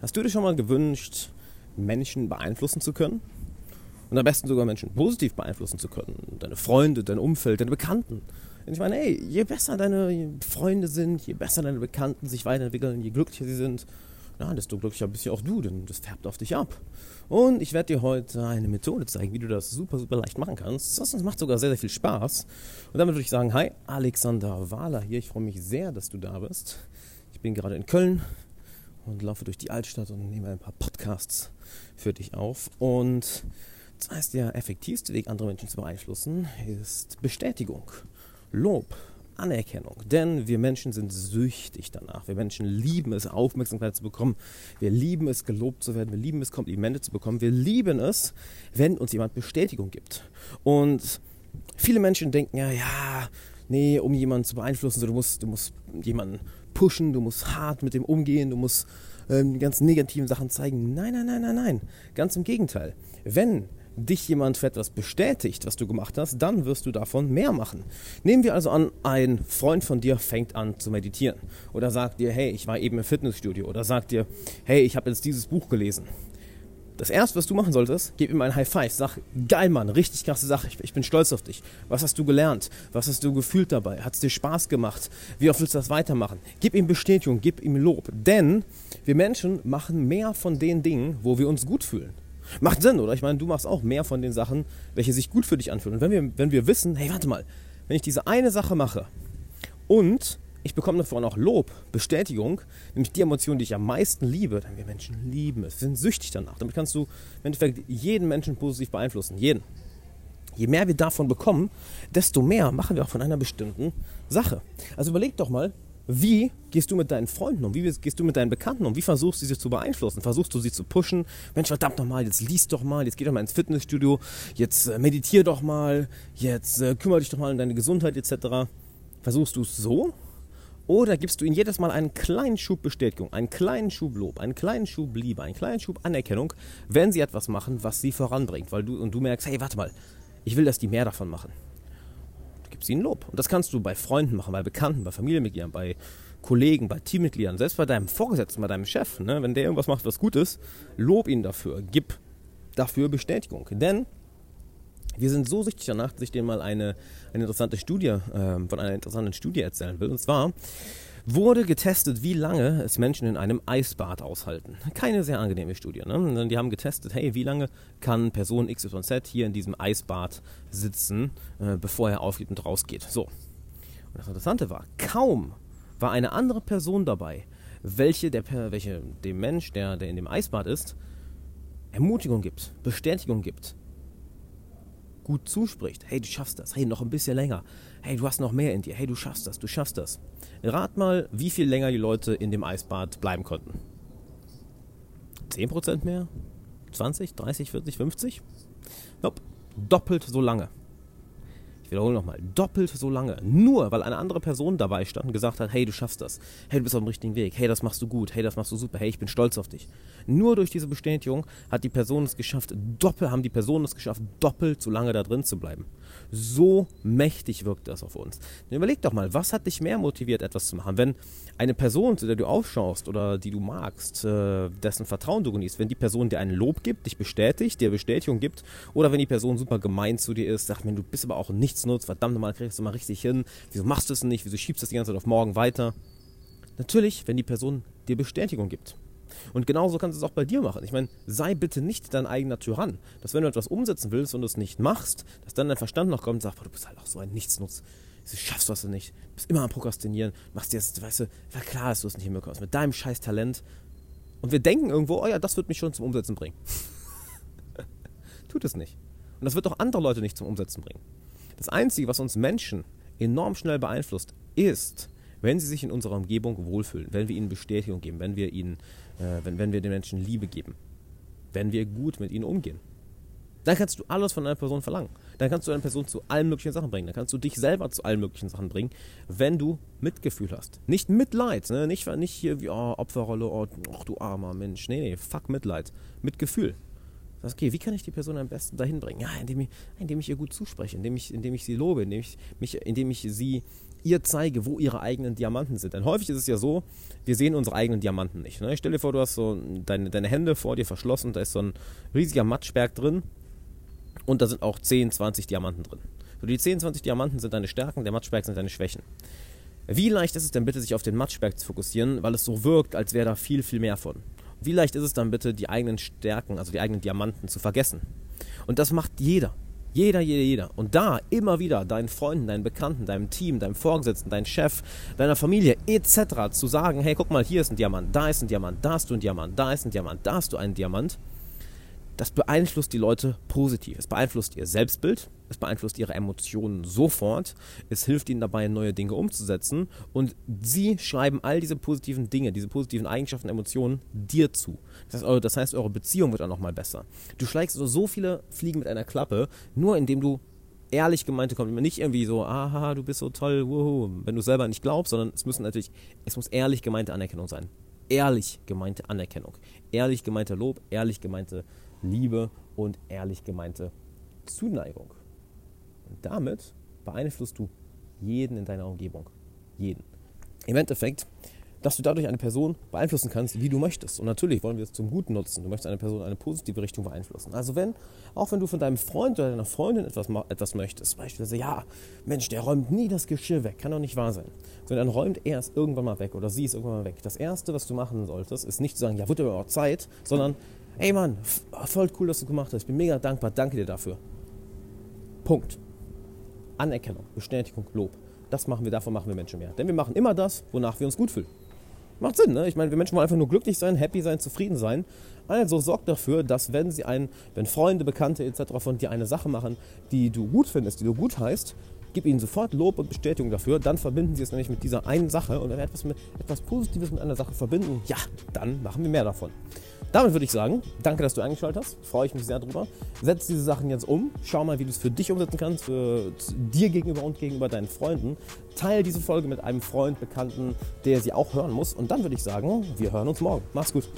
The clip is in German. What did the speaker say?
Hast du dir schon mal gewünscht, Menschen beeinflussen zu können? Und am besten sogar Menschen positiv beeinflussen zu können? Deine Freunde, dein Umfeld, deine Bekannten. Und ich meine, hey, je besser deine Freunde sind, je besser deine Bekannten sich weiterentwickeln, je glücklicher sie sind, ja, desto glücklicher bist ja auch du, denn das färbt auf dich ab. Und ich werde dir heute eine Methode zeigen, wie du das super, super leicht machen kannst. Das macht sogar sehr, sehr viel Spaß. Und damit würde ich sagen, hi, Alexander Wahler hier. Ich freue mich sehr, dass du da bist. Ich bin gerade in Köln und laufe durch die Altstadt und nehme ein paar Podcasts für dich auf. Und das heißt, der effektivste Weg, andere Menschen zu beeinflussen, ist Bestätigung, Lob, Anerkennung. Denn wir Menschen sind süchtig danach. Wir Menschen lieben es, Aufmerksamkeit zu bekommen. Wir lieben es, gelobt zu werden. Wir lieben es, Komplimente zu bekommen. Wir lieben es, wenn uns jemand Bestätigung gibt. Und viele Menschen denken ja, ja, nee, um jemanden zu beeinflussen, so, du musst, du musst jemanden pushen, du musst hart mit dem umgehen, du musst ähm, die ganzen negativen Sachen zeigen. Nein, nein, nein, nein, nein. Ganz im Gegenteil. Wenn dich jemand für etwas bestätigt, was du gemacht hast, dann wirst du davon mehr machen. Nehmen wir also an, ein Freund von dir fängt an zu meditieren oder sagt dir, hey, ich war eben im Fitnessstudio oder sagt dir, hey, ich habe jetzt dieses Buch gelesen. Das erste, was du machen solltest, gib ihm ein High Five. Sag, geil, Mann, richtig krasse Sache. Ich, ich bin stolz auf dich. Was hast du gelernt? Was hast du gefühlt dabei? Hat es dir Spaß gemacht? Wie oft willst du das weitermachen? Gib ihm Bestätigung, gib ihm Lob. Denn wir Menschen machen mehr von den Dingen, wo wir uns gut fühlen. Macht Sinn, oder? Ich meine, du machst auch mehr von den Sachen, welche sich gut für dich anfühlen. Und wenn wir, wenn wir wissen, hey, warte mal, wenn ich diese eine Sache mache und ich bekomme davon auch Lob, Bestätigung, nämlich die Emotion, die ich am meisten liebe, denn wir Menschen lieben es, wir sind süchtig danach. Damit kannst du im Endeffekt jeden Menschen positiv beeinflussen, jeden. Je mehr wir davon bekommen, desto mehr machen wir auch von einer bestimmten Sache. Also überleg doch mal, wie gehst du mit deinen Freunden um? Wie gehst du mit deinen Bekannten um? Wie versuchst du sie zu beeinflussen? Versuchst du sie zu pushen? Mensch, verdammt nochmal, jetzt liest doch mal, jetzt geh doch mal ins Fitnessstudio, jetzt äh, meditier doch mal, jetzt äh, kümmere dich doch mal um deine Gesundheit etc. Versuchst du es so? Oder gibst du ihnen jedes Mal einen kleinen Schub Bestätigung, einen kleinen Schub Lob, einen kleinen Schub Liebe, einen kleinen Schub Anerkennung, wenn sie etwas machen, was sie voranbringt, weil du und du merkst, hey, warte mal, ich will, dass die mehr davon machen. Du gibst ihnen Lob. Und das kannst du bei Freunden machen, bei Bekannten, bei Familienmitgliedern, bei Kollegen, bei Teammitgliedern, selbst bei deinem Vorgesetzten, bei deinem Chef. Ne? Wenn der irgendwas macht, was gut ist, lob ihn dafür, gib dafür Bestätigung. Denn wir sind so süchtig danach, dass ich dir mal eine, eine interessante Studie, äh, von einer interessanten Studie erzählen will. Und zwar wurde getestet, wie lange es Menschen in einem Eisbad aushalten. Keine sehr angenehme Studie. Ne? Die haben getestet, hey, wie lange kann Person XYZ hier in diesem Eisbad sitzen, äh, bevor er aufgeht und rausgeht. So. Und das Interessante war, kaum war eine andere Person dabei, welche, der, welche dem Mensch, der, der in dem Eisbad ist, Ermutigung gibt, Bestätigung gibt, gut zuspricht, hey, du schaffst das, hey, noch ein bisschen länger, hey, du hast noch mehr in dir, hey, du schaffst das, du schaffst das. Rat mal, wie viel länger die Leute in dem Eisbad bleiben konnten. 10% mehr? 20, 30, 40, 50? Nope, doppelt so lange. Ich wiederhole nochmal, doppelt so lange. Nur weil eine andere Person dabei stand und gesagt hat, hey, du schaffst das. Hey, du bist auf dem richtigen Weg. Hey, das machst du gut. Hey, das machst du super. Hey, ich bin stolz auf dich. Nur durch diese Bestätigung hat die Person es geschafft, doppelt, haben die Personen es geschafft, doppelt so lange da drin zu bleiben. So mächtig wirkt das auf uns. Dann überleg doch mal, was hat dich mehr motiviert, etwas zu machen? Wenn eine Person, zu der du aufschaust oder die du magst, äh, dessen Vertrauen du genießt, wenn die Person dir ein Lob gibt, dich bestätigt, dir Bestätigung gibt, oder wenn die Person super gemein zu dir ist, sagt mir, du bist aber auch nichts nutzt, verdammt nochmal, kriegst du mal richtig hin, wieso machst du es nicht, wieso schiebst du es die ganze Zeit auf morgen weiter? Natürlich, wenn die Person dir Bestätigung gibt. Und genauso kannst du es auch bei dir machen. Ich meine, sei bitte nicht dein eigener Tyrann. Dass wenn du etwas umsetzen willst und es nicht machst, dass dann dein Verstand noch kommt und sagt, du bist halt auch so ein Nichtsnutz. Du schaffst was du nicht. Du bist immer am Prokrastinieren. Machst dir jetzt, weißt du, war klar, dass du es nicht hinbekommst. Mit deinem scheiß Talent. Und wir denken irgendwo, oh ja, das wird mich schon zum Umsetzen bringen. Tut es nicht. Und das wird auch andere Leute nicht zum Umsetzen bringen. Das Einzige, was uns Menschen enorm schnell beeinflusst, ist, wenn sie sich in unserer Umgebung wohlfühlen, wenn wir ihnen Bestätigung geben, wenn wir ihnen, äh, wenn, wenn wir den Menschen Liebe geben, wenn wir gut mit ihnen umgehen. Dann kannst du alles von einer Person verlangen. Dann kannst du eine Person zu allen möglichen Sachen bringen. Dann kannst du dich selber zu allen möglichen Sachen bringen, wenn du Mitgefühl hast. Nicht Mitleid, ne? nicht, nicht hier wie oh, Opferrolle, oh, oh, du armer Mensch. Nee, nee, fuck Mitleid. Mitgefühl. Okay, wie kann ich die Person am besten dahin bringen? Ja, indem ich, indem ich ihr gut zuspreche, indem ich, indem ich sie lobe, indem ich, mich, indem ich sie ihr zeige, wo ihre eigenen Diamanten sind. Denn häufig ist es ja so, wir sehen unsere eigenen Diamanten nicht. Ne? Stell dir vor, du hast so deine, deine Hände vor dir verschlossen, da ist so ein riesiger Matschberg drin und da sind auch 10, 20 Diamanten drin. So, die 10, 20 Diamanten sind deine Stärken, der Matschberg sind deine Schwächen. Wie leicht ist es denn bitte, sich auf den Matschberg zu fokussieren, weil es so wirkt, als wäre da viel, viel mehr von? Wie leicht ist es dann bitte, die eigenen Stärken, also die eigenen Diamanten zu vergessen? Und das macht jeder. Jeder, jeder, jeder. Und da immer wieder deinen Freunden, deinen Bekannten, deinem Team, deinem Vorgesetzten, deinem Chef, deiner Familie etc. zu sagen, hey, guck mal, hier ist ein Diamant, da ist ein Diamant, da hast du ein Diamant, da ist ein Diamant, da hast du einen Diamant das beeinflusst die Leute positiv. Es beeinflusst ihr Selbstbild, es beeinflusst ihre Emotionen sofort, es hilft ihnen dabei, neue Dinge umzusetzen und sie schreiben all diese positiven Dinge, diese positiven Eigenschaften, Emotionen dir zu. Das heißt, das heißt eure Beziehung wird auch nochmal besser. Du schlägst so, so viele Fliegen mit einer Klappe, nur indem du ehrlich gemeinte Komplimente, nicht irgendwie so, aha, du bist so toll, wuhu, wenn du selber nicht glaubst, sondern es müssen natürlich, es muss ehrlich gemeinte Anerkennung sein. Ehrlich gemeinte Anerkennung. Ehrlich gemeinte Lob, ehrlich gemeinte Liebe und ehrlich gemeinte Zuneigung. Und damit beeinflusst du jeden in deiner Umgebung. Jeden. Im Endeffekt, dass du dadurch eine Person beeinflussen kannst, wie du möchtest. Und natürlich wollen wir es zum Guten nutzen. Du möchtest eine Person in eine positive Richtung beeinflussen. Also wenn, auch wenn du von deinem Freund oder deiner Freundin etwas, etwas möchtest, beispielsweise, ja, Mensch, der räumt nie das Geschirr weg, kann doch nicht wahr sein. Sondern dann räumt er es irgendwann mal weg oder sie es irgendwann mal weg. Das Erste, was du machen solltest, ist nicht zu sagen, ja, wird aber auch Zeit, sondern Ey Mann, voll cool, dass du gemacht hast. Ich bin mega dankbar. Danke dir dafür. Punkt. Anerkennung, Bestätigung, Lob. Das machen wir, davon machen wir Menschen mehr. Denn wir machen immer das, wonach wir uns gut fühlen. Macht Sinn, ne? Ich meine, wir Menschen wollen einfach nur glücklich sein, happy sein, zufrieden sein. Also sorgt dafür, dass wenn sie ein, wenn Freunde, Bekannte etc. von dir eine Sache machen, die du gut findest, die du gut heißt, gib ihnen sofort Lob und Bestätigung dafür. Dann verbinden sie es nämlich mit dieser einen Sache. Und wenn wir etwas, mit, etwas Positives mit einer Sache verbinden, ja, dann machen wir mehr davon. Damit würde ich sagen, danke, dass du eingeschaltet hast. Freue ich mich sehr drüber. Setz diese Sachen jetzt um. Schau mal, wie du es für dich umsetzen kannst, für dir gegenüber und gegenüber deinen Freunden. Teil diese Folge mit einem Freund, Bekannten, der sie auch hören muss. Und dann würde ich sagen, wir hören uns morgen. Mach's gut.